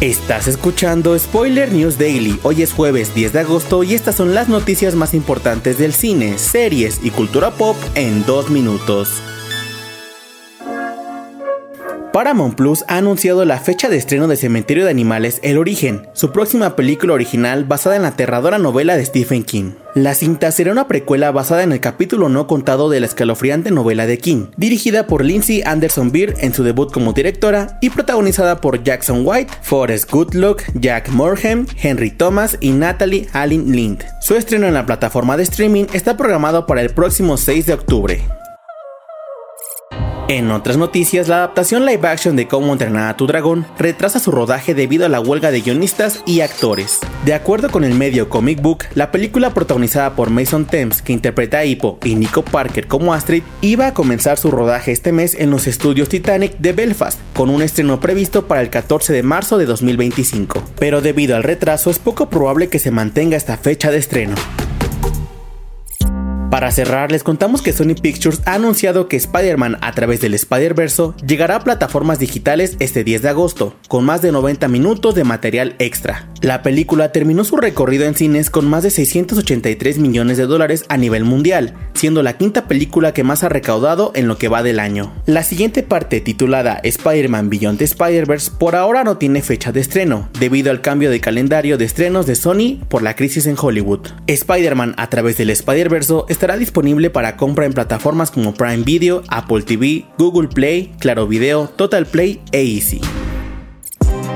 Estás escuchando Spoiler News Daily. Hoy es jueves 10 de agosto y estas son las noticias más importantes del cine, series y cultura pop en dos minutos. Paramount Plus ha anunciado la fecha de estreno de Cementerio de Animales El Origen, su próxima película original basada en la aterradora novela de Stephen King. La cinta será una precuela basada en el capítulo no contado de la escalofriante novela de King, dirigida por Lindsay Anderson Beer en su debut como directora y protagonizada por Jackson White, Forrest Goodluck, Jack Morham, Henry Thomas y Natalie Allen Lind. Su estreno en la plataforma de streaming está programado para el próximo 6 de octubre. En otras noticias, la adaptación live action de Cómo entrenar a tu dragón retrasa su rodaje debido a la huelga de guionistas y actores. De acuerdo con el medio Comic Book, la película protagonizada por Mason Thames, que interpreta a Hippo, y Nico Parker como Astrid, iba a comenzar su rodaje este mes en los estudios Titanic de Belfast, con un estreno previsto para el 14 de marzo de 2025. Pero debido al retraso es poco probable que se mantenga esta fecha de estreno. Para cerrar, les contamos que Sony Pictures ha anunciado que Spider-Man a través del Spider-Verse llegará a plataformas digitales este 10 de agosto, con más de 90 minutos de material extra. La película terminó su recorrido en cines con más de 683 millones de dólares a nivel mundial, siendo la quinta película que más ha recaudado en lo que va del año. La siguiente parte, titulada Spider-Man Beyond the Spider-Verse, por ahora no tiene fecha de estreno, debido al cambio de calendario de estrenos de Sony por la crisis en Hollywood. Spider-Man a través del Spider-Verse estará disponible para compra en plataformas como Prime Video, Apple TV, Google Play, Claro Video, Total Play e Easy.